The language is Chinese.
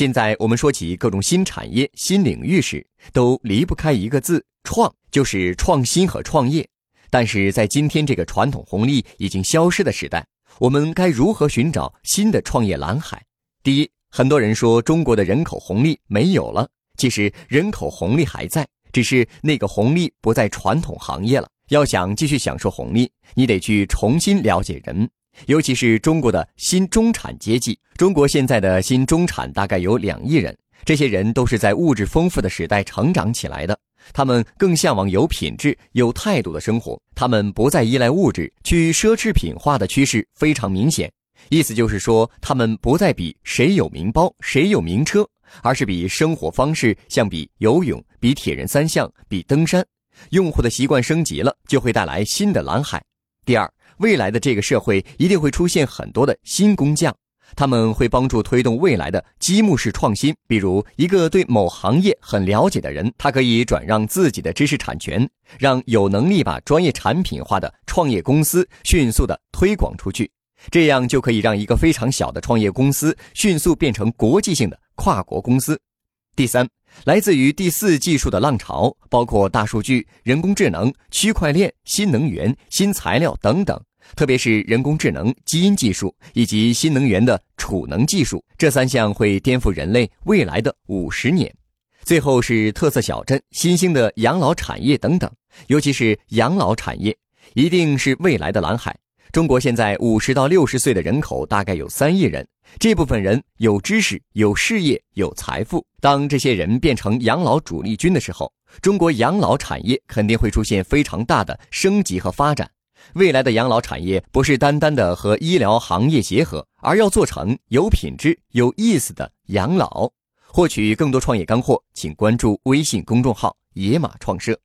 现在我们说起各种新产业、新领域时，都离不开一个字“创”，就是创新和创业。但是在今天这个传统红利已经消失的时代，我们该如何寻找新的创业蓝海？第一，很多人说中国的人口红利没有了，其实人口红利还在，只是那个红利不在传统行业了。要想继续享受红利，你得去重新了解人。尤其是中国的新中产阶级，中国现在的新中产大概有两亿人，这些人都是在物质丰富的时代成长起来的，他们更向往有品质、有态度的生活，他们不再依赖物质，去奢侈品化的趋势非常明显。意思就是说，他们不再比谁有名包、谁有名车，而是比生活方式，像比游泳、比铁人三项、比登山。用户的习惯升级了，就会带来新的蓝海。第二。未来的这个社会一定会出现很多的新工匠，他们会帮助推动未来的积木式创新。比如，一个对某行业很了解的人，他可以转让自己的知识产权，让有能力把专业产品化的创业公司迅速的推广出去，这样就可以让一个非常小的创业公司迅速变成国际性的跨国公司。第三，来自于第四技术的浪潮，包括大数据、人工智能、区块链、新能源、新材料等等。特别是人工智能、基因技术以及新能源的储能技术，这三项会颠覆人类未来的五十年。最后是特色小镇、新兴的养老产业等等，尤其是养老产业，一定是未来的蓝海。中国现在五十到六十岁的人口大概有三亿人，这部分人有知识、有事业、有财富。当这些人变成养老主力军的时候，中国养老产业肯定会出现非常大的升级和发展。未来的养老产业不是单单的和医疗行业结合，而要做成有品质、有意思的养老。获取更多创业干货，请关注微信公众号“野马创社”。